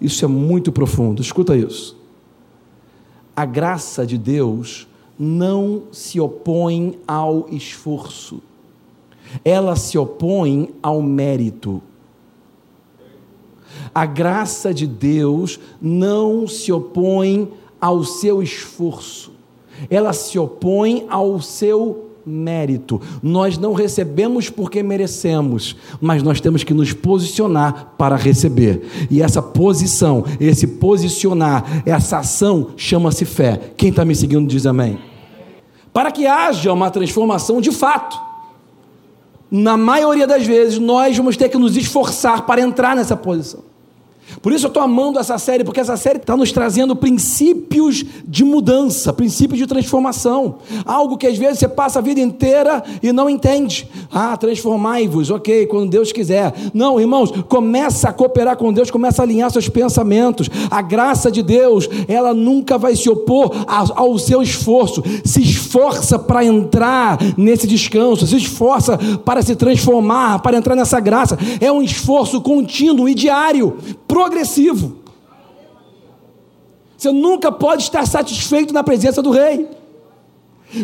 isso é muito profundo. Escuta isso. A graça de Deus não se opõe ao esforço, ela se opõe ao mérito. A graça de Deus não se opõe ao seu esforço, ela se opõe ao seu mérito. Nós não recebemos porque merecemos, mas nós temos que nos posicionar para receber. E essa posição, esse posicionar, essa ação chama-se fé. Quem está me seguindo diz amém. Para que haja uma transformação de fato, na maioria das vezes nós vamos ter que nos esforçar para entrar nessa posição. Por isso eu estou amando essa série, porque essa série está nos trazendo princípios de mudança, princípios de transformação. Algo que às vezes você passa a vida inteira e não entende. Ah, transformai-vos, ok, quando Deus quiser. Não, irmãos, começa a cooperar com Deus, começa a alinhar seus pensamentos. A graça de Deus, ela nunca vai se opor ao seu esforço. Se esforça para entrar nesse descanso, se esforça para se transformar, para entrar nessa graça. É um esforço contínuo e diário progressivo. Você nunca pode estar satisfeito na presença do Rei.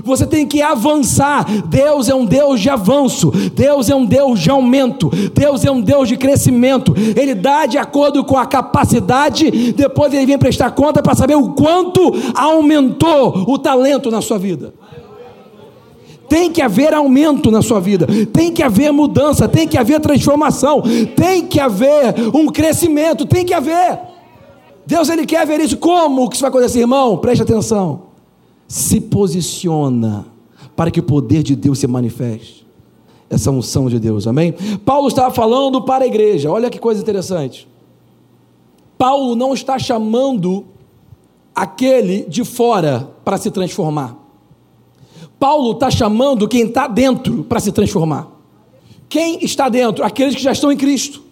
Você tem que avançar. Deus é um Deus de avanço. Deus é um Deus de aumento. Deus é um Deus de crescimento. Ele dá de acordo com a capacidade. Depois ele vem prestar conta para saber o quanto aumentou o talento na sua vida. Tem que haver aumento na sua vida, tem que haver mudança, tem que haver transformação, tem que haver um crescimento, tem que haver. Deus ele quer ver isso. Como que isso vai acontecer, irmão? Preste atenção. Se posiciona para que o poder de Deus se manifeste. Essa unção de Deus, amém? Paulo estava falando para a igreja, olha que coisa interessante. Paulo não está chamando aquele de fora para se transformar. Paulo está chamando quem está dentro para se transformar. Quem está dentro? Aqueles que já estão em Cristo,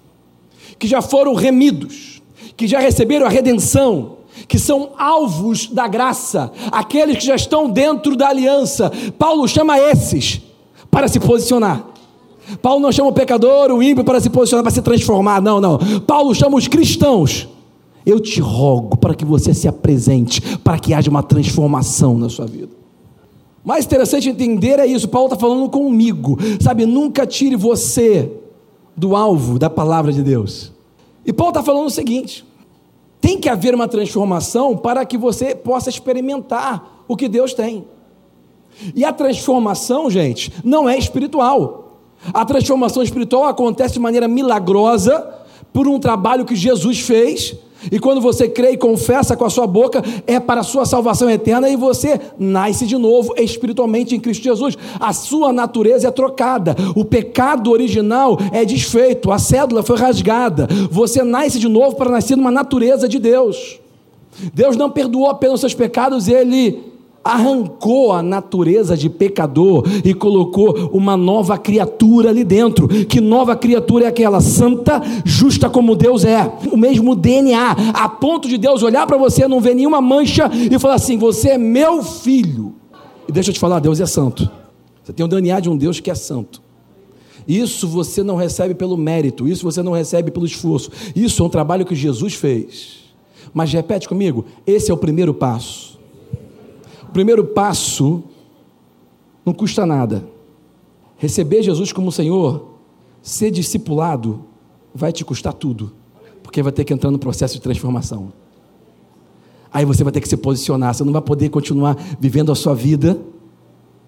que já foram remidos, que já receberam a redenção, que são alvos da graça, aqueles que já estão dentro da aliança. Paulo chama esses para se posicionar. Paulo não chama o pecador, o ímpio para se posicionar, para se transformar. Não, não. Paulo chama os cristãos. Eu te rogo para que você se apresente, para que haja uma transformação na sua vida. Mais interessante entender é isso. Paulo está falando comigo, sabe? Nunca tire você do alvo da palavra de Deus. E Paulo está falando o seguinte: tem que haver uma transformação para que você possa experimentar o que Deus tem. E a transformação, gente, não é espiritual. A transformação espiritual acontece de maneira milagrosa por um trabalho que Jesus fez e quando você crê e confessa com a sua boca, é para a sua salvação eterna e você nasce de novo espiritualmente em Cristo Jesus. A sua natureza é trocada, o pecado original é desfeito, a cédula foi rasgada. Você nasce de novo para nascer numa natureza de Deus. Deus não perdoou apenas seus pecados, ele arrancou a natureza de pecador e colocou uma nova criatura ali dentro. Que nova criatura é aquela? Santa, justa como Deus é. O mesmo DNA, a ponto de Deus olhar para você, não ver nenhuma mancha e falar assim: Você é meu filho. E deixa eu te falar: Deus é santo. Você tem o DNA de um Deus que é santo. Isso você não recebe pelo mérito, isso você não recebe pelo esforço. Isso é um trabalho que Jesus fez. Mas repete comigo: esse é o primeiro passo primeiro passo não custa nada. Receber Jesus como Senhor, ser discipulado, vai te custar tudo, porque vai ter que entrar no processo de transformação. Aí você vai ter que se posicionar, você não vai poder continuar vivendo a sua vida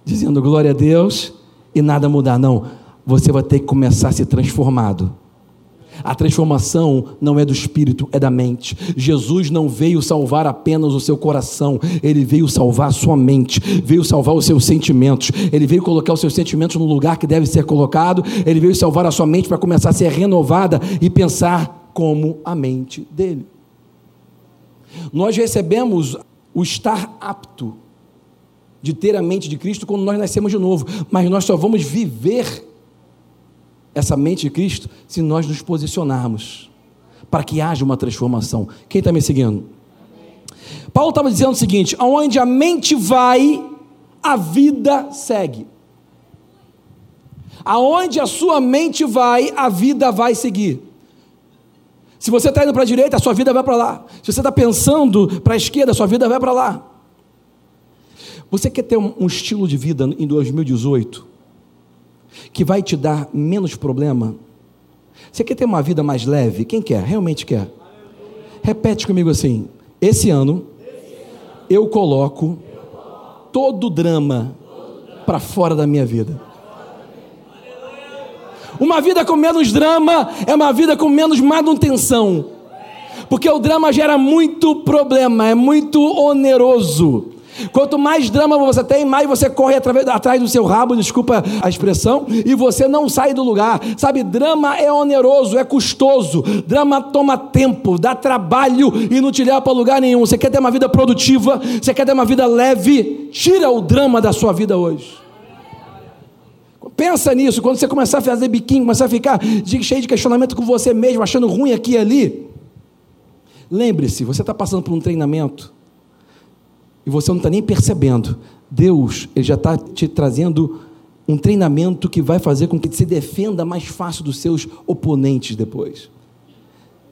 dizendo glória a Deus e nada mudar, não. Você vai ter que começar a ser transformado. A transformação não é do espírito, é da mente. Jesus não veio salvar apenas o seu coração, ele veio salvar a sua mente, veio salvar os seus sentimentos, ele veio colocar os seus sentimentos no lugar que deve ser colocado, ele veio salvar a sua mente para começar a ser renovada e pensar como a mente dele. Nós recebemos o estar apto de ter a mente de Cristo quando nós nascemos de novo, mas nós só vamos viver essa mente de Cristo se nós nos posicionarmos para que haja uma transformação. Quem está me seguindo? Paulo estava dizendo o seguinte: aonde a mente vai, a vida segue. Aonde a sua mente vai, a vida vai seguir. Se você está indo para a direita, a sua vida vai para lá. Se você está pensando para a esquerda, a sua vida vai para lá. Você quer ter um, estilo de vida em 2018 que vai te dar menos problema? Você quer ter uma vida mais leve? Quem quer? Realmente quer? Repete comigo assim: esse ano eu coloco todo o drama para fora da minha vida. Uma vida com menos drama é uma vida com menos manutenção. Porque o drama gera muito problema, é muito oneroso. Quanto mais drama você tem, mais você corre atrás do seu rabo, desculpa a expressão, e você não sai do lugar. Sabe, drama é oneroso, é custoso. Drama toma tempo, dá trabalho e não te leva para lugar nenhum. Você quer ter uma vida produtiva, você quer ter uma vida leve, tira o drama da sua vida hoje. Pensa nisso, quando você começar a fazer biquinho, começar a ficar cheio de questionamento com você mesmo, achando ruim aqui e ali. Lembre-se, você está passando por um treinamento e você não está nem percebendo. Deus ele já está te trazendo um treinamento que vai fazer com que se defenda mais fácil dos seus oponentes depois.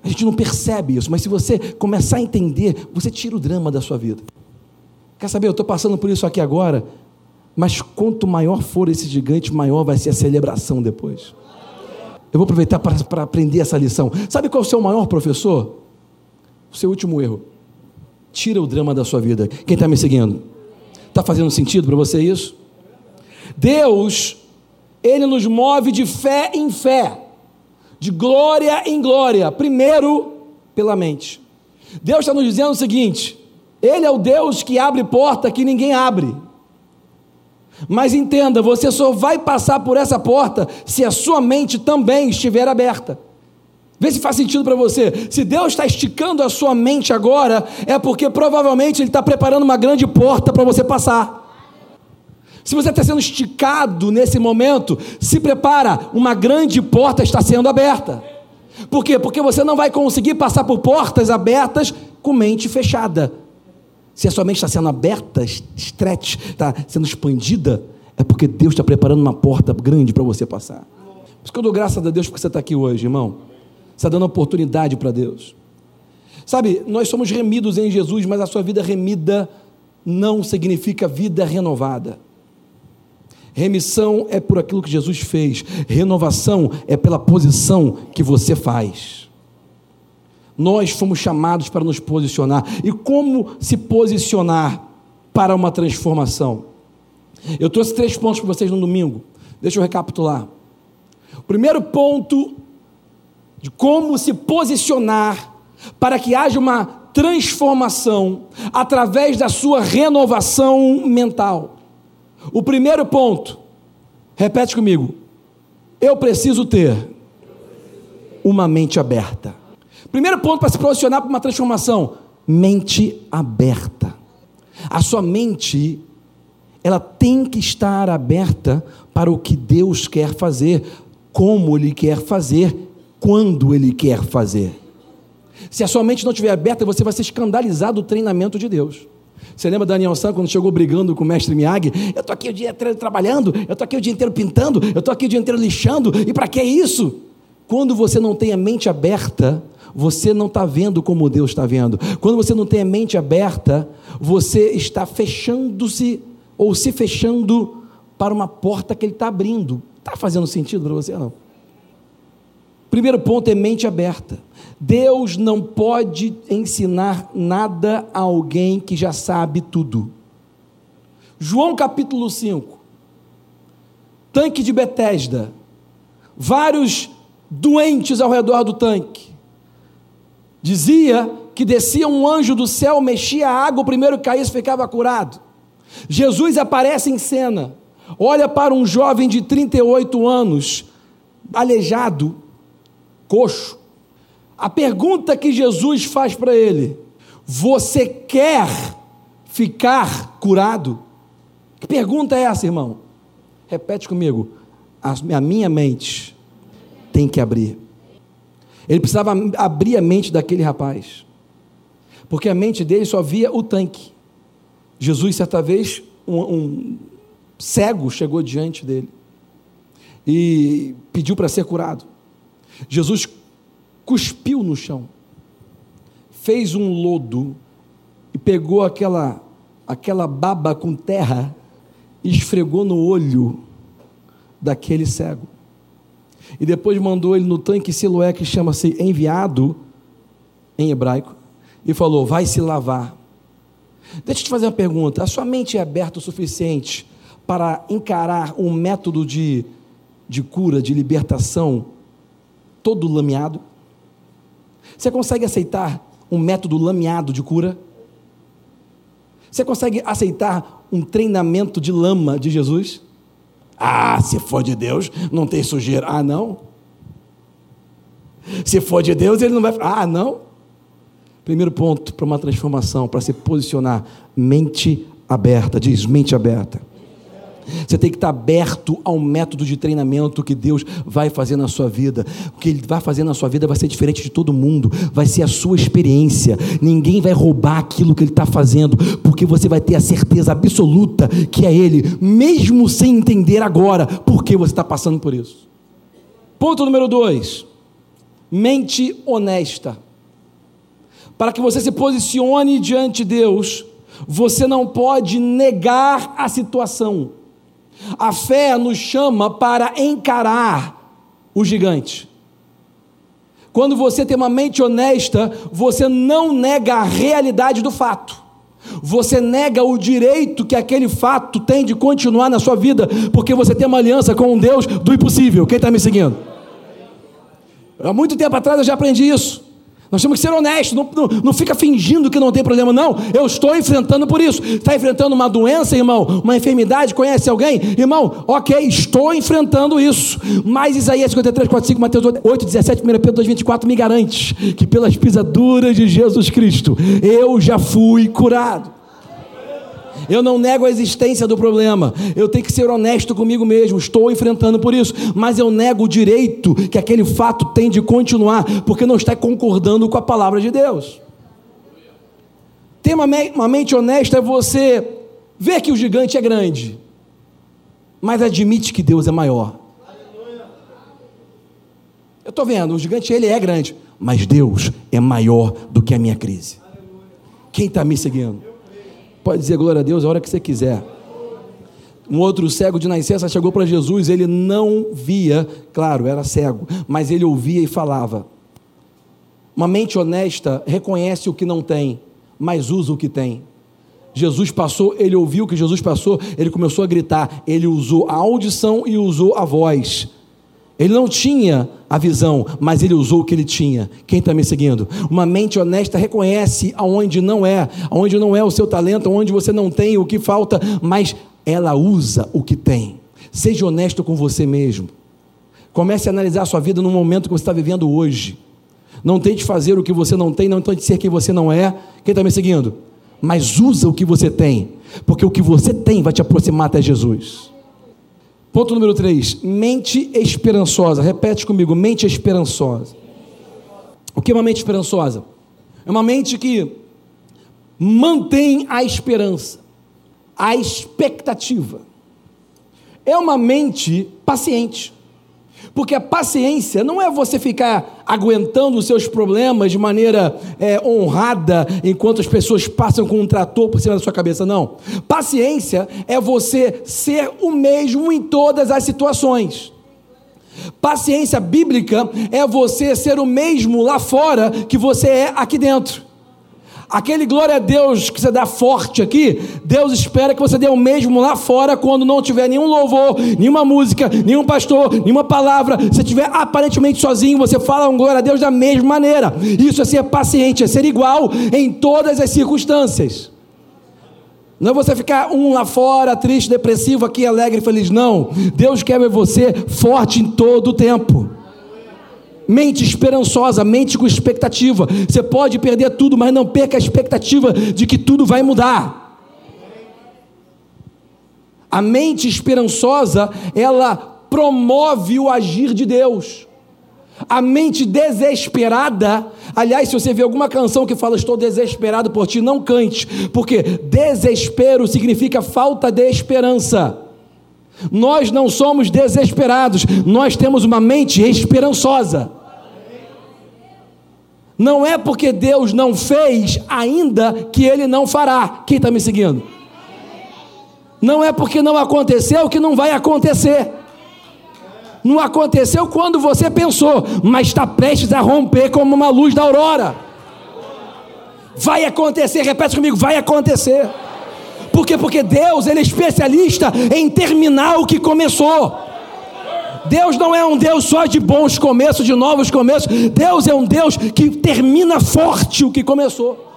A gente não percebe isso, mas se você começar a entender, você tira o drama da sua vida. Quer saber? Eu estou passando por isso aqui agora, mas quanto maior for esse gigante, maior vai ser a celebração depois. Eu vou aproveitar para aprender essa lição. Sabe qual é o seu maior professor? O seu último erro. Tira o drama da sua vida. Quem está me seguindo? Está fazendo sentido para você isso? Deus, Ele nos move de fé em fé, de glória em glória, primeiro pela mente. Deus está nos dizendo o seguinte: Ele é o Deus que abre porta que ninguém abre. Mas entenda, você só vai passar por essa porta se a sua mente também estiver aberta. Vê se faz sentido para você. Se Deus está esticando a sua mente agora, é porque provavelmente Ele está preparando uma grande porta para você passar. Se você está sendo esticado nesse momento, se prepara, uma grande porta está sendo aberta. Por quê? Porque você não vai conseguir passar por portas abertas com mente fechada. Se a sua mente está sendo aberta, stretch, está sendo expandida, é porque Deus está preparando uma porta grande para você passar. Por isso que eu dou graças a Deus porque você está aqui hoje, irmão está dando oportunidade para Deus. Sabe, nós somos remidos em Jesus, mas a sua vida remida não significa vida renovada. Remissão é por aquilo que Jesus fez, renovação é pela posição que você faz. Nós fomos chamados para nos posicionar. E como se posicionar para uma transformação? Eu trouxe três pontos para vocês no domingo. Deixa eu recapitular. O primeiro ponto de como se posicionar para que haja uma transformação através da sua renovação mental. O primeiro ponto, repete comigo, eu preciso ter uma mente aberta. Primeiro ponto para se posicionar para uma transformação: mente aberta. A sua mente, ela tem que estar aberta para o que Deus quer fazer, como Ele quer fazer quando Ele quer fazer. Se a sua mente não estiver aberta, você vai ser escandalizado do treinamento de Deus. Você lembra Daniel San quando chegou brigando com o mestre Miyagi? Eu estou aqui o dia inteiro trabalhando, eu estou aqui o dia inteiro pintando, eu estou aqui o dia inteiro lixando, e para que isso? Quando você não tem a mente aberta, você não está vendo como Deus está vendo. Quando você não tem a mente aberta, você está fechando-se ou se fechando para uma porta que Ele está abrindo. Está fazendo sentido para você não? Primeiro ponto é mente aberta. Deus não pode ensinar nada a alguém que já sabe tudo. João capítulo 5. Tanque de Betesda. Vários doentes ao redor do tanque. Dizia que descia um anjo do céu, mexia a água, o primeiro que caísse ficava curado. Jesus aparece em cena, olha para um jovem de 38 anos, aleijado, coxo. A pergunta que Jesus faz para ele: Você quer ficar curado? Que pergunta é essa, irmão? Repete comigo. A minha mente tem que abrir. Ele precisava abrir a mente daquele rapaz, porque a mente dele só via o tanque. Jesus, certa vez, um, um cego chegou diante dele e pediu para ser curado. Jesus cuspiu no chão, fez um lodo e pegou aquela aquela baba com terra e esfregou no olho daquele cego. E depois mandou ele no tanque Siloé, que chama-se enviado em hebraico, e falou: vai se lavar. Deixa eu te fazer uma pergunta: a sua mente é aberta o suficiente para encarar um método de, de cura, de libertação, todo lameado? Você consegue aceitar um método lameado de cura? Você consegue aceitar um treinamento de lama de Jesus? Ah, se for de Deus, não tem sujeira. Ah, não? Se for de Deus, ele não vai. Ah, não? Primeiro ponto para uma transformação, para se posicionar, mente aberta. Diz, mente aberta. Você tem que estar aberto ao método de treinamento que Deus vai fazer na sua vida. O que Ele vai fazer na sua vida vai ser diferente de todo mundo, vai ser a sua experiência. Ninguém vai roubar aquilo que Ele está fazendo, porque você vai ter a certeza absoluta que é Ele, mesmo sem entender agora por que você está passando por isso. Ponto número dois: mente honesta. Para que você se posicione diante de Deus, você não pode negar a situação. A fé nos chama para encarar o gigante. Quando você tem uma mente honesta, você não nega a realidade do fato. Você nega o direito que aquele fato tem de continuar na sua vida, porque você tem uma aliança com um Deus do impossível. Quem está me seguindo? Há muito tempo atrás eu já aprendi isso. Nós temos que ser honestos, não, não, não, fica fingindo que não tem problema, não. Eu estou enfrentando por isso. Está enfrentando uma doença, irmão? Uma enfermidade? Conhece alguém? Irmão, ok, estou enfrentando isso. Mas Isaías 53, 4, 5, Mateus 8, 17, 1 Pedro 2, 24 me garante que pelas pisaduras de Jesus Cristo eu já fui curado. Eu não nego a existência do problema. Eu tenho que ser honesto comigo mesmo. Estou enfrentando por isso. Mas eu nego o direito que aquele fato tem de continuar, porque não está concordando com a palavra de Deus. Ter uma, uma mente honesta é você ver que o gigante é grande, mas admite que Deus é maior. Eu estou vendo, o gigante ele é grande, mas Deus é maior do que a minha crise. Quem está me seguindo? Pode dizer glória a Deus a hora que você quiser. Um outro cego de nascença chegou para Jesus, ele não via, claro, era cego, mas ele ouvia e falava. Uma mente honesta reconhece o que não tem, mas usa o que tem. Jesus passou, ele ouviu o que Jesus passou, ele começou a gritar, ele usou a audição e usou a voz. Ele não tinha a visão, mas ele usou o que ele tinha. Quem está me seguindo? Uma mente honesta reconhece aonde não é, aonde não é o seu talento, aonde você não tem o que falta, mas ela usa o que tem. Seja honesto com você mesmo. Comece a analisar a sua vida no momento que você está vivendo hoje. Não tente fazer o que você não tem, não tente ser quem você não é. Quem está me seguindo? Mas usa o que você tem, porque o que você tem vai te aproximar até Jesus. Ponto número 3, mente esperançosa. Repete comigo, mente esperançosa. O que é uma mente esperançosa? É uma mente que mantém a esperança, a expectativa. É uma mente paciente. Porque a paciência não é você ficar aguentando os seus problemas de maneira é, honrada enquanto as pessoas passam com um trator por cima da sua cabeça, não. Paciência é você ser o mesmo em todas as situações. Paciência bíblica é você ser o mesmo lá fora que você é aqui dentro. Aquele glória a Deus que você dá forte aqui, Deus espera que você dê o mesmo lá fora quando não tiver nenhum louvor, nenhuma música, nenhum pastor, nenhuma palavra. Se estiver aparentemente sozinho, você fala um glória a Deus da mesma maneira. Isso é ser paciente, é ser igual em todas as circunstâncias. Não é você ficar um lá fora, triste, depressivo, aqui alegre feliz. Não. Deus quer ver você forte em todo o tempo. Mente esperançosa, mente com expectativa. Você pode perder tudo, mas não perca a expectativa de que tudo vai mudar. A mente esperançosa, ela promove o agir de Deus. A mente desesperada, aliás, se você vê alguma canção que fala estou desesperado por ti, não cante, porque desespero significa falta de esperança. Nós não somos desesperados, nós temos uma mente esperançosa. Não é porque Deus não fez ainda que Ele não fará. Quem está me seguindo? Não é porque não aconteceu que não vai acontecer. Não aconteceu quando você pensou, mas está prestes a romper como uma luz da aurora. Vai acontecer, repete comigo, vai acontecer. Por quê? Porque Deus, ele é especialista em terminar o que começou. Deus não é um Deus só de bons começos, de novos começos. Deus é um Deus que termina forte o que começou.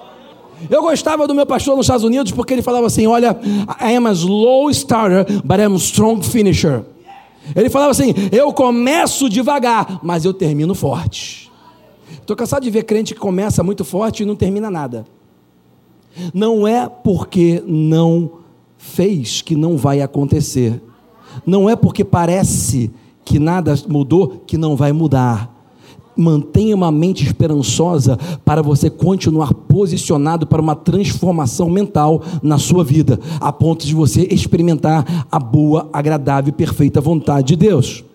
Eu gostava do meu pastor nos Estados Unidos porque ele falava assim: Olha, I am a slow starter, but I am a strong finisher. Ele falava assim: Eu começo devagar, mas eu termino forte. Estou cansado de ver crente que começa muito forte e não termina nada. Não é porque não fez que não vai acontecer. Não é porque parece que nada mudou que não vai mudar. Mantenha uma mente esperançosa para você continuar posicionado para uma transformação mental na sua vida, a ponto de você experimentar a boa, agradável e perfeita vontade de Deus.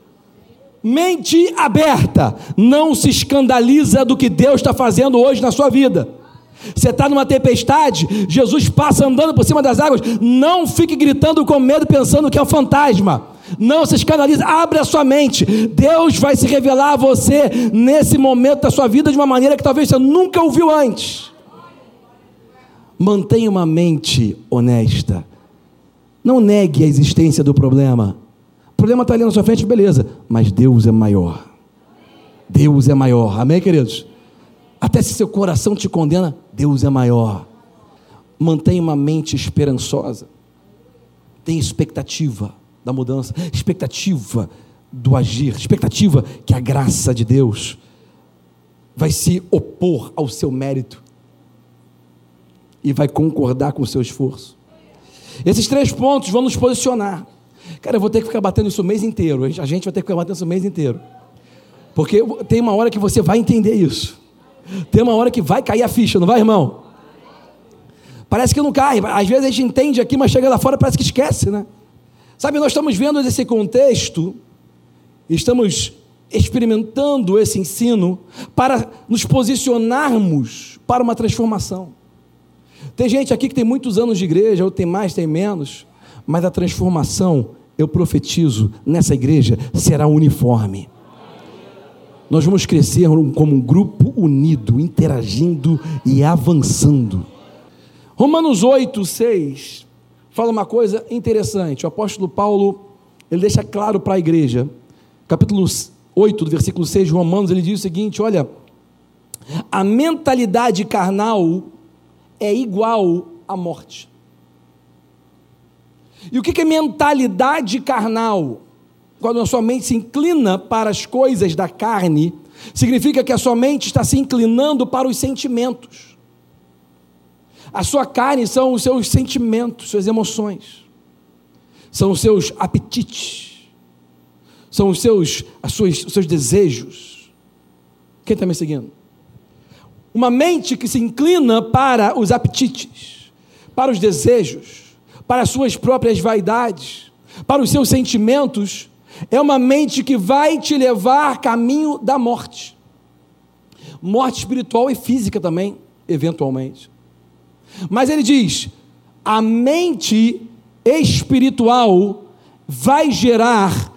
Mente aberta, não se escandaliza do que Deus está fazendo hoje na sua vida. Você está numa tempestade, Jesus passa andando por cima das águas, não fique gritando com medo pensando que é um fantasma. Não se escandalize, abre a sua mente. Deus vai se revelar a você nesse momento da sua vida de uma maneira que talvez você nunca ouviu antes. Mantenha uma mente honesta. Não negue a existência do problema. O problema está ali na sua frente, beleza. Mas Deus é maior. Deus é maior. Amém, queridos? Até se seu coração te condena, Deus é maior. Mantenha uma mente esperançosa. Tenha expectativa da mudança, expectativa do agir, expectativa que a graça de Deus vai se opor ao seu mérito e vai concordar com o seu esforço. Esses três pontos vão nos posicionar. Cara, eu vou ter que ficar batendo isso o mês inteiro. A gente vai ter que ficar batendo isso o mês inteiro. Porque tem uma hora que você vai entender isso. Tem uma hora que vai cair a ficha, não vai, irmão? Parece que não cai. Às vezes a gente entende aqui, mas chega lá fora parece que esquece, né? Sabe, nós estamos vendo esse contexto, estamos experimentando esse ensino para nos posicionarmos para uma transformação. Tem gente aqui que tem muitos anos de igreja, ou tem mais, tem menos, mas a transformação, eu profetizo, nessa igreja será uniforme. Nós vamos crescer como um grupo unido, interagindo e avançando. Romanos 8, 6 fala uma coisa interessante. O apóstolo Paulo, ele deixa claro para a igreja, capítulo 8, do versículo 6 de Romanos, ele diz o seguinte: olha, a mentalidade carnal é igual à morte. E o que é mentalidade carnal? Quando a sua mente se inclina para as coisas da carne, significa que a sua mente está se inclinando para os sentimentos. A sua carne são os seus sentimentos, suas emoções, são os seus apetites, são os seus, as suas, os seus desejos. Quem está me seguindo? Uma mente que se inclina para os apetites, para os desejos, para as suas próprias vaidades, para os seus sentimentos, é uma mente que vai te levar caminho da morte. Morte espiritual e física também, eventualmente. Mas ele diz: a mente espiritual vai gerar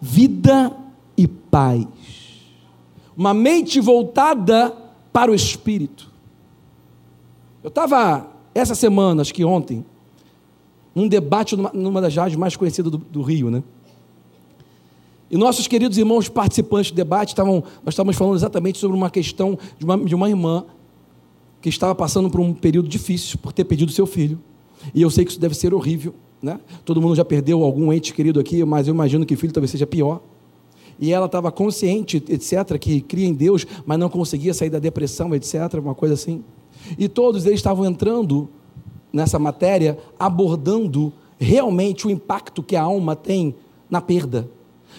vida e paz. Uma mente voltada para o espírito. Eu estava essa semana, acho que ontem, num debate numa, numa das rádios mais conhecidas do, do, Rio, né? E nossos queridos irmãos participantes do debate estavam, nós estávamos falando exatamente sobre uma questão de uma, de uma irmã que estava passando por um período difícil por ter perdido seu filho. E eu sei que isso deve ser horrível, né? Todo mundo já perdeu algum ente querido aqui, mas eu imagino que o filho talvez seja pior. e ela estava consciente, etc., que cria em Deus, mas não conseguia sair da depressão, etc., uma coisa assim. E todos eles estavam entrando nessa matéria, abordando realmente o impacto que a alma tem na perda.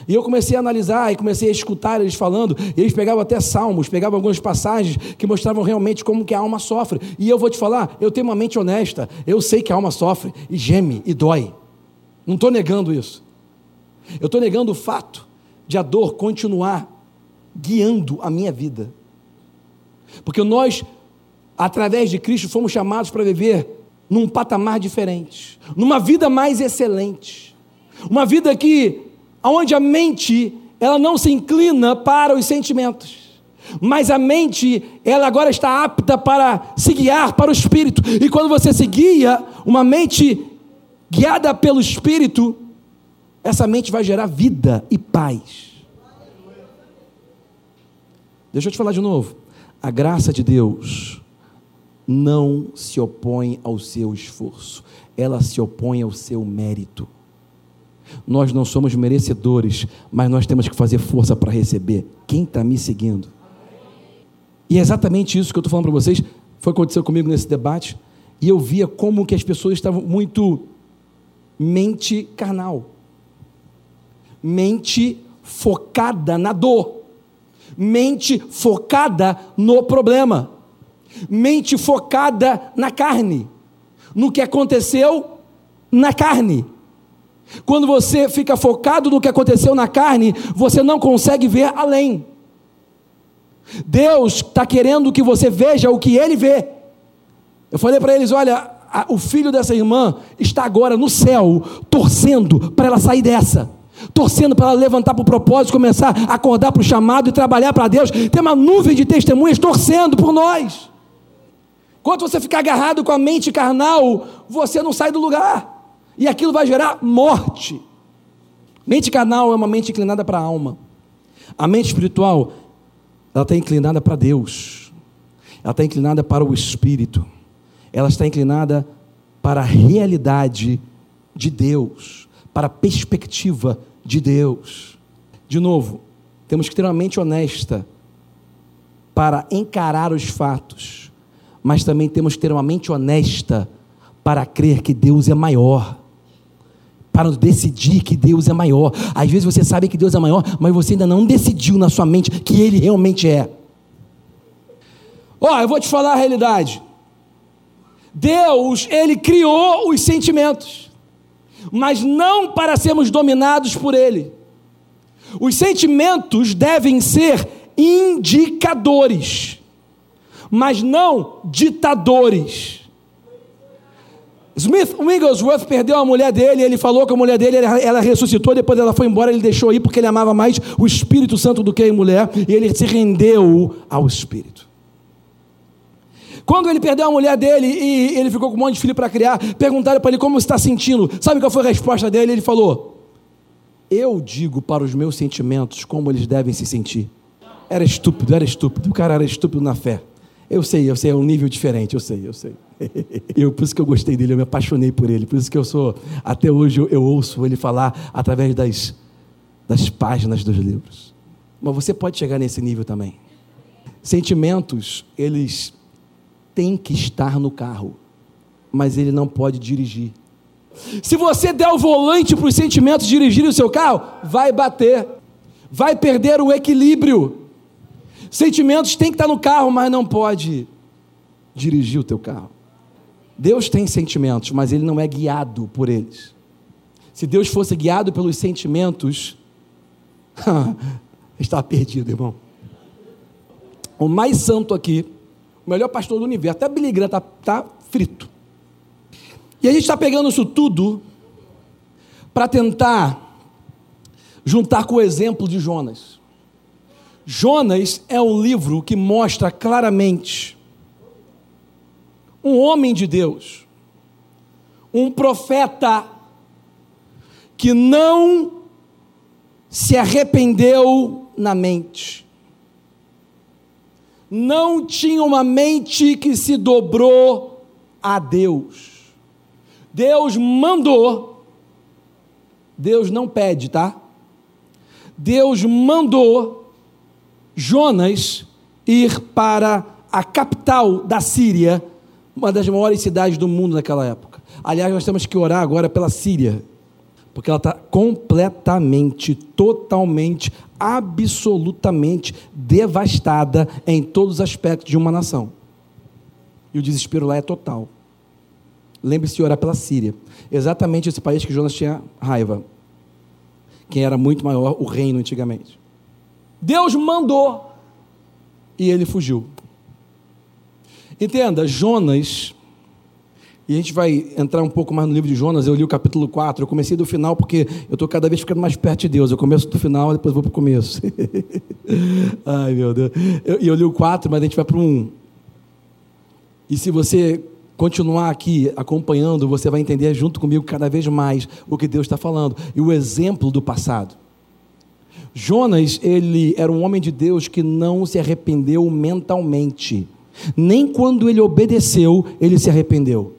E eu comecei a analisar e comecei a escutar eles falando, e eles pegavam até salmos, pegavam algumas passagens que mostravam realmente como que a alma sofre. E eu vou te falar, eu tenho uma mente honesta, eu sei que a alma sofre e geme e dói. Não estou negando isso. Eu estou negando o fato de a dor continuar guiando a minha vida. Porque nós, através de Cristo, fomos chamados para viver num patamar diferente, numa vida mais excelente. Uma vida que onde a mente ela não se inclina para os sentimentos. Mas a mente, ela agora está apta para se guiar para o espírito. E quando você se guia, uma mente guiada pelo espírito, essa mente vai gerar vida e paz. Deixa eu te falar de novo. A graça de Deus não se opõe ao seu esforço, ela se opõe ao seu mérito. Nós não somos merecedores, mas nós temos que fazer força para receber. Quem está me seguindo? E é exatamente isso que eu estou falando para vocês. Foi aconteceu comigo nesse debate. E eu via como que as pessoas estavam muito mente carnal, mente focada na dor, mente focada no problema mente focada na carne, no que aconteceu na carne. Quando você fica focado no que aconteceu na carne, você não consegue ver além. Deus está querendo que você veja o que Ele vê. Eu falei para eles: olha, a, o filho dessa irmã está agora no céu, torcendo para ela sair dessa torcendo para ela levantar para o propósito, começar a acordar para o chamado e trabalhar para Deus. Tem uma nuvem de testemunhas torcendo por nós. Enquanto você ficar agarrado com a mente carnal, você não sai do lugar. E aquilo vai gerar morte. Mente carnal é uma mente inclinada para a alma. A mente espiritual, ela está inclinada para Deus. Ela está inclinada para o Espírito. Ela está inclinada para a realidade de Deus, para a perspectiva de Deus. De novo, temos que ter uma mente honesta para encarar os fatos mas também temos que ter uma mente honesta para crer que Deus é maior. Para decidir que Deus é maior. Às vezes você sabe que Deus é maior, mas você ainda não decidiu na sua mente que Ele realmente é. Ó, oh, eu vou te falar a realidade. Deus, Ele criou os sentimentos, mas não para sermos dominados por Ele. Os sentimentos devem ser indicadores mas não ditadores. Smith Wigglesworth perdeu a mulher dele, ele falou que a mulher dele ela ressuscitou, depois ela foi embora, ele deixou ir porque ele amava mais o Espírito Santo do que a mulher, e ele se rendeu ao Espírito. Quando ele perdeu a mulher dele e ele ficou com um monte de filho para criar, perguntaram para ele como está sentindo. Sabe qual foi a resposta dele? Ele falou: Eu digo para os meus sentimentos como eles devem se sentir. Era estúpido, era estúpido. O cara era estúpido na fé. Eu sei, eu sei, é um nível diferente, eu sei, eu sei. eu, por isso que eu gostei dele, eu me apaixonei por ele, por isso que eu sou, até hoje eu, eu ouço ele falar através das, das páginas dos livros. Mas você pode chegar nesse nível também. Sentimentos, eles têm que estar no carro, mas ele não pode dirigir. Se você der o volante para os sentimentos dirigirem o seu carro, vai bater, vai perder o equilíbrio. Sentimentos tem que estar no carro, mas não pode dirigir o teu carro. Deus tem sentimentos, mas ele não é guiado por eles. Se Deus fosse guiado pelos sentimentos, está perdido, irmão. O mais santo aqui, o melhor pastor do universo, até Billy Graham está tá frito. E a gente está pegando isso tudo para tentar juntar com o exemplo de Jonas. Jonas é um livro que mostra claramente um homem de Deus, um profeta que não se arrependeu na mente, não tinha uma mente que se dobrou a Deus. Deus mandou, Deus não pede, tá? Deus mandou Jonas ir para a capital da Síria, uma das maiores cidades do mundo naquela época. Aliás, nós temos que orar agora pela Síria, porque ela está completamente, totalmente, absolutamente devastada em todos os aspectos de uma nação. E o desespero lá é total. Lembre-se de orar pela Síria. Exatamente esse país que Jonas tinha raiva. Quem era muito maior, o reino antigamente. Deus mandou e ele fugiu. Entenda, Jonas, e a gente vai entrar um pouco mais no livro de Jonas, eu li o capítulo 4, eu comecei do final porque eu estou cada vez ficando mais perto de Deus, eu começo do final e depois vou para o começo. Ai meu Deus. E eu, eu, li o 4, mas a gente vai para o 1. E se você continuar aqui acompanhando, você vai entender junto comigo cada vez mais o que Deus está falando e o exemplo do passado. Jonas, ele era um homem de Deus que não se arrependeu mentalmente. Nem quando ele obedeceu, ele se arrependeu.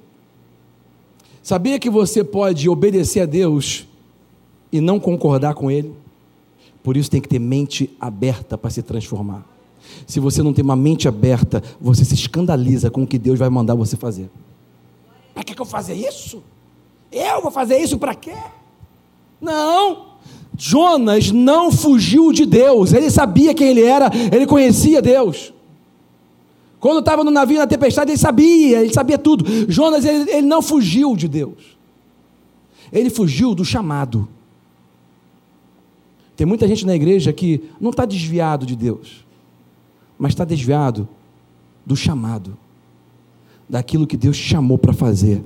Sabia que você pode obedecer a Deus e não concordar com Ele? Por isso tem que ter mente aberta para se transformar. Se você não tem uma mente aberta, você se escandaliza com o que Deus vai mandar você fazer. Para que, que eu fazer isso? Eu vou fazer isso para quê? Não. Jonas não fugiu de Deus. Ele sabia quem ele era, ele conhecia Deus. Quando estava no navio na tempestade, ele sabia, ele sabia tudo. Jonas, ele, ele não fugiu de Deus. Ele fugiu do chamado. Tem muita gente na igreja que não está desviado de Deus, mas está desviado do chamado, daquilo que Deus chamou para fazer.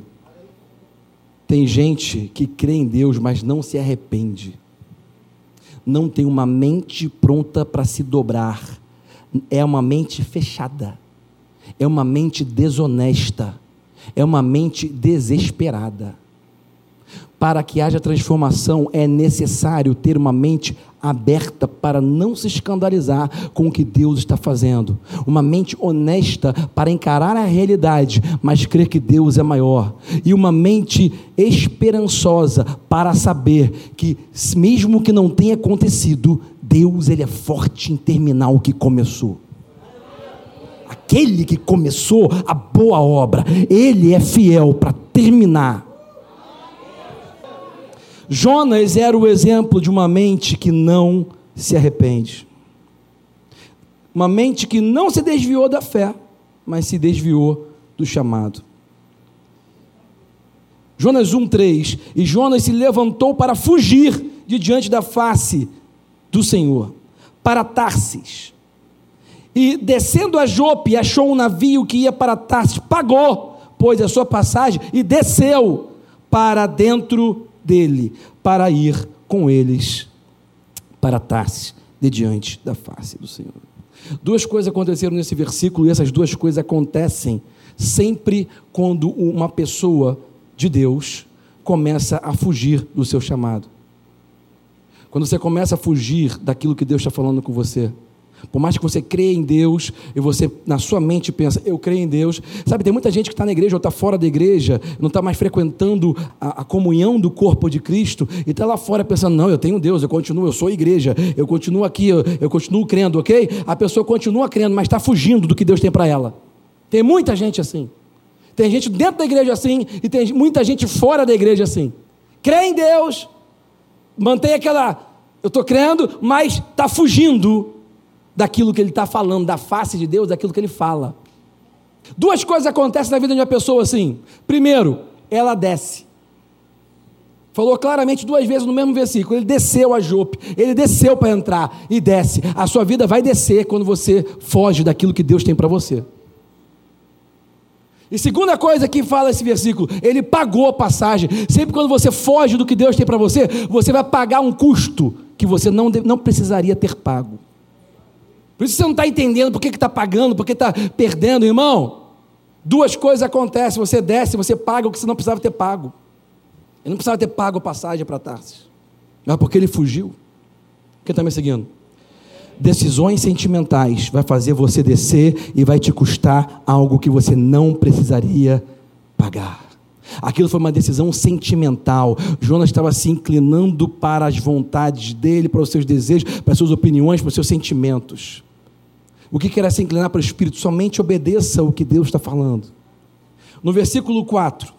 Tem gente que crê em Deus, mas não se arrepende. Não tem uma mente pronta para se dobrar. É uma mente fechada é uma mente desonesta, é uma mente desesperada. Para que haja transformação, é necessário ter uma mente aberta para não se escandalizar com o que Deus está fazendo. Uma mente honesta para encarar a realidade, mas crer que Deus é maior. E uma mente esperançosa para saber que, mesmo que não tenha acontecido, Deus ele é forte em terminar o que começou aquele que começou a boa obra, ele é fiel para terminar. Jonas era o exemplo de uma mente que não se arrepende. Uma mente que não se desviou da fé, mas se desviou do chamado. Jonas 1:3 E Jonas se levantou para fugir de diante da face do Senhor, para Tarsis e descendo a Jope, achou um navio que ia para Tarsis, pagou, pois a sua passagem, e desceu para dentro dele, para ir com eles para Tarsis, de diante da face do Senhor. Duas coisas aconteceram nesse versículo, e essas duas coisas acontecem sempre quando uma pessoa de Deus começa a fugir do seu chamado. Quando você começa a fugir daquilo que Deus está falando com você. Por mais que você creia em Deus e você na sua mente pensa, eu creio em Deus. Sabe, tem muita gente que está na igreja ou está fora da igreja, não está mais frequentando a, a, comunhão do corpo de Cristo e está lá fora pensando, não, eu tenho Deus, eu continuo, eu sou igreja, eu continuo aqui, eu, eu continuo crendo, ok? A pessoa continua crendo, mas está fugindo do que Deus tem para ela. Tem muita gente assim. Tem gente dentro da igreja assim e tem muita gente fora da igreja assim. Crê em Deus, mantém aquela, eu estou crendo, mas está fugindo daquilo que ele está falando, da face de Deus, daquilo que ele fala. Duas coisas acontecem na vida de uma pessoa assim. Primeiro, ela desce. Falou claramente duas vezes no mesmo versículo. Ele desceu a Jope, ele desceu para entrar e desce. A sua vida vai descer quando você foge daquilo que Deus tem para você. E segunda coisa que fala esse versículo, ele pagou a passagem. Sempre quando você foge do que Deus tem para você, você vai pagar um custo que você não, não precisaria ter pago. Por isso você não está entendendo por que está pagando, por que está perdendo, irmão. Duas coisas acontecem: você desce, você paga o que você não precisava ter pago. Ele não precisava ter pago a passagem para Tarsis, mas porque ele fugiu. Quem está me seguindo? Decisões sentimentais vai fazer você descer e vai te custar algo que você não precisaria pagar. Aquilo foi uma decisão sentimental. Jonas estava se inclinando para as vontades dele, para os seus desejos, para as suas opiniões, para os seus sentimentos. O que era se inclinar para o Espírito? Somente obedeça o que Deus está falando. No versículo 4,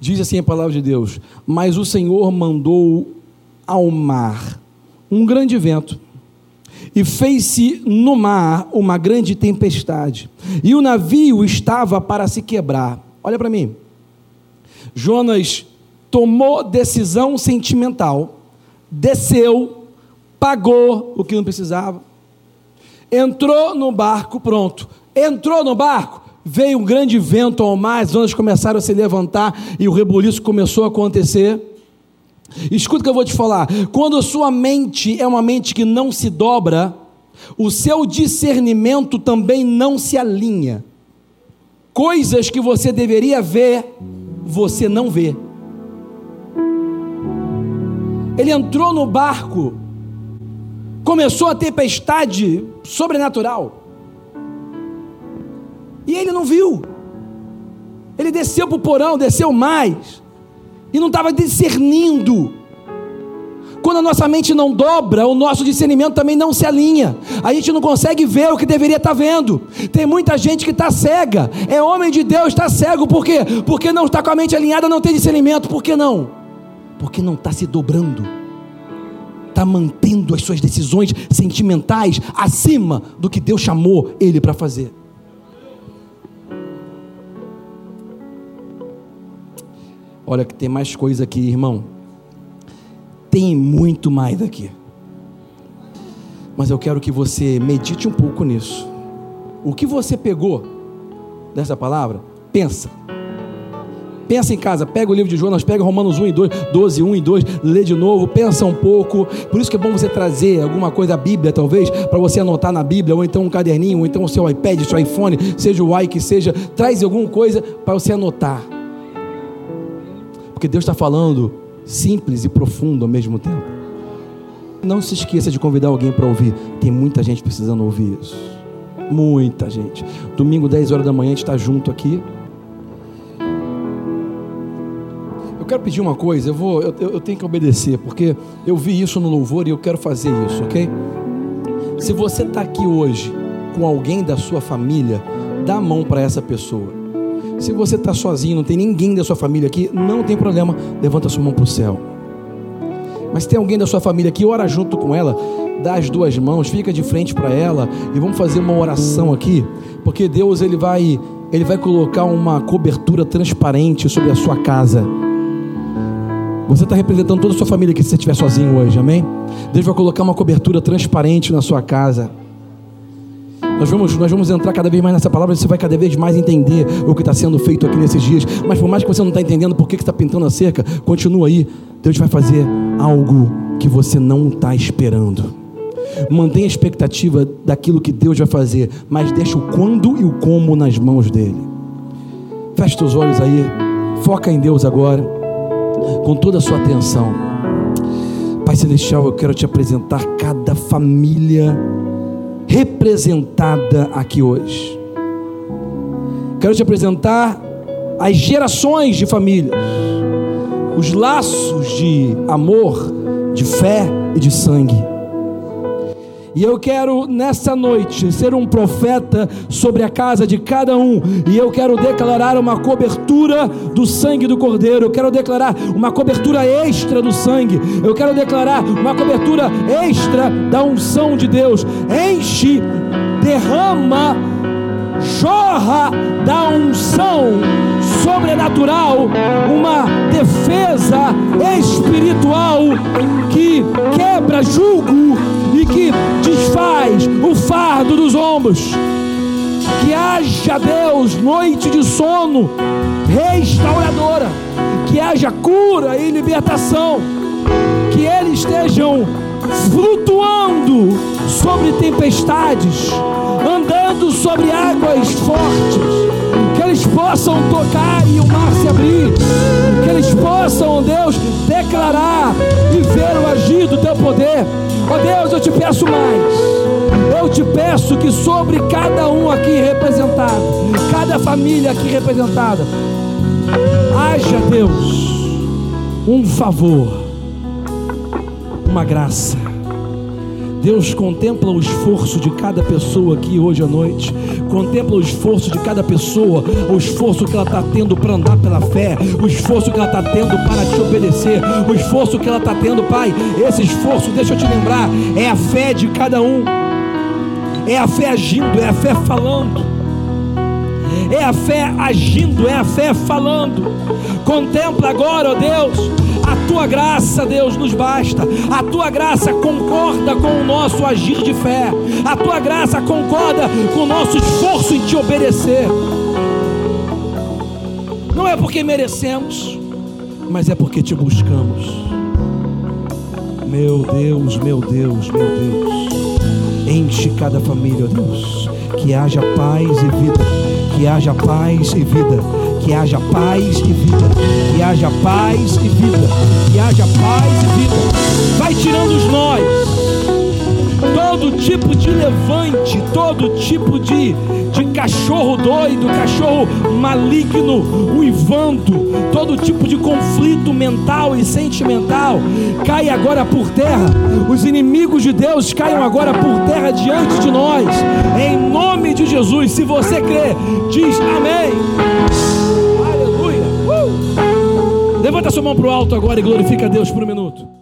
diz assim a palavra de Deus: Mas o Senhor mandou ao mar um grande vento, e fez-se no mar uma grande tempestade, e o navio estava para se quebrar. Olha para mim. Jonas tomou decisão sentimental, desceu, pagou o que não precisava, entrou no barco, pronto. Entrou no barco, veio um grande vento ao mar, as ondas começaram a se levantar e o rebuliço começou a acontecer. Escuta o que eu vou te falar. Quando a sua mente é uma mente que não se dobra, o seu discernimento também não se alinha. Coisas que você deveria ver, você não vê. Ele entrou no barco, começou a tempestade sobrenatural. E ele não viu. Ele desceu para o porão, desceu mais, e não estava discernindo. Quando a nossa mente não dobra, o nosso discernimento também não se alinha. A gente não consegue ver o que deveria estar vendo. Tem muita gente que está cega. É homem de Deus, está cego. Por quê? Porque não está com a mente alinhada, não tem discernimento. Por que não? Porque não está se dobrando. Está mantendo as suas decisões sentimentais acima do que Deus chamou ele para fazer. Olha que tem mais coisa aqui, irmão tem muito mais aqui. Mas eu quero que você medite um pouco nisso. O que você pegou dessa palavra? Pensa. Pensa em casa, pega o livro de Jonas, pega Romanos 1 e 2, 12, 1 e 2, lê de novo, pensa um pouco. Por isso que é bom você trazer alguma coisa da Bíblia, talvez, para você anotar na Bíblia, ou então um caderninho, ou então o seu iPad, seu iPhone, seja o i que seja, traz alguma coisa para você anotar. Porque Deus está falando simples e profundo ao mesmo tempo. Não se esqueça de convidar alguém para ouvir. Tem muita gente precisando ouvir isso. Muita gente. Domingo, 10 horas da manhã, a gente está junto aqui. Eu quero pedir uma coisa, eu, vou, eu, eu tenho que obedecer, porque eu vi isso no louvor e eu quero fazer isso, ok? Se você está aqui hoje com alguém da sua família, dá a mão para essa pessoa. Se você está sozinho, não tem ninguém da sua família aqui, não tem problema, levanta sua mão para o céu. Mas tem alguém da sua família aqui, ora junto com ela, dá as duas mãos, fica de frente para ela e vamos fazer uma oração aqui, porque Deus ele vai, ele vai colocar uma cobertura transparente sobre a sua casa. Você está representando toda a sua família aqui se você estiver sozinho hoje, amém? Deus vai colocar uma cobertura transparente na sua casa. Nós vamos, nós vamos entrar cada vez mais nessa palavra, você vai cada vez mais entender o que está sendo feito aqui nesses dias. Mas por mais que você não está entendendo por que está pintando a cerca, continua aí. Deus vai fazer algo que você não está esperando. Mantenha a expectativa daquilo que Deus vai fazer, mas deixa o quando e o como nas mãos dele. Feche os olhos aí, foca em Deus agora, com toda a sua atenção. Pai Celestial, eu quero te apresentar cada família representada aqui hoje. Quero te apresentar as gerações de famílias, os laços de amor, de fé e de sangue. E eu quero nessa noite ser um profeta sobre a casa de cada um. E eu quero declarar uma cobertura do sangue do Cordeiro. Eu quero declarar uma cobertura extra do sangue. Eu quero declarar uma cobertura extra da unção de Deus. Enche, derrama, jorra da unção sobrenatural, uma defesa espiritual que quebra julgo Que haja, Deus, noite de sono restauradora, que haja cura e libertação, que eles estejam flutuando sobre tempestades, andando sobre águas fortes eles possam tocar e o mar se abrir, que eles possam, Deus, declarar e ver o agir do teu poder. Ó Deus, eu te peço mais. Eu te peço que sobre cada um aqui representado, cada família aqui representada, haja, Deus, um favor, uma graça. Deus contempla o esforço de cada pessoa aqui hoje à noite, contempla o esforço de cada pessoa, o esforço que ela está tendo para andar pela fé, o esforço que ela está tendo para te obedecer, o esforço que ela está tendo, Pai. Esse esforço, deixa eu te lembrar, é a fé de cada um, é a fé agindo, é a fé falando é a fé agindo, é a fé falando. Contempla agora, ó Deus, a tua graça, Deus, nos basta. A tua graça concorda com o nosso agir de fé. A tua graça concorda com o nosso esforço em te obedecer. Não é porque merecemos, mas é porque te buscamos. Meu Deus, meu Deus, meu Deus. Enche cada família, Deus. Que haja paz e vida. Que haja paz e vida que haja paz e vida, que haja paz e vida, que haja paz e vida. Vai tirando os nós, todo tipo de levante, todo tipo de, de cachorro doido, cachorro maligno, uivando, todo tipo de conflito mental e sentimental, cai agora por terra. Os inimigos de Deus caiam agora por terra diante de nós, em nome de Jesus. Se você crê, diz amém. Levanta sua mão para o alto agora e glorifica a Deus por um minuto.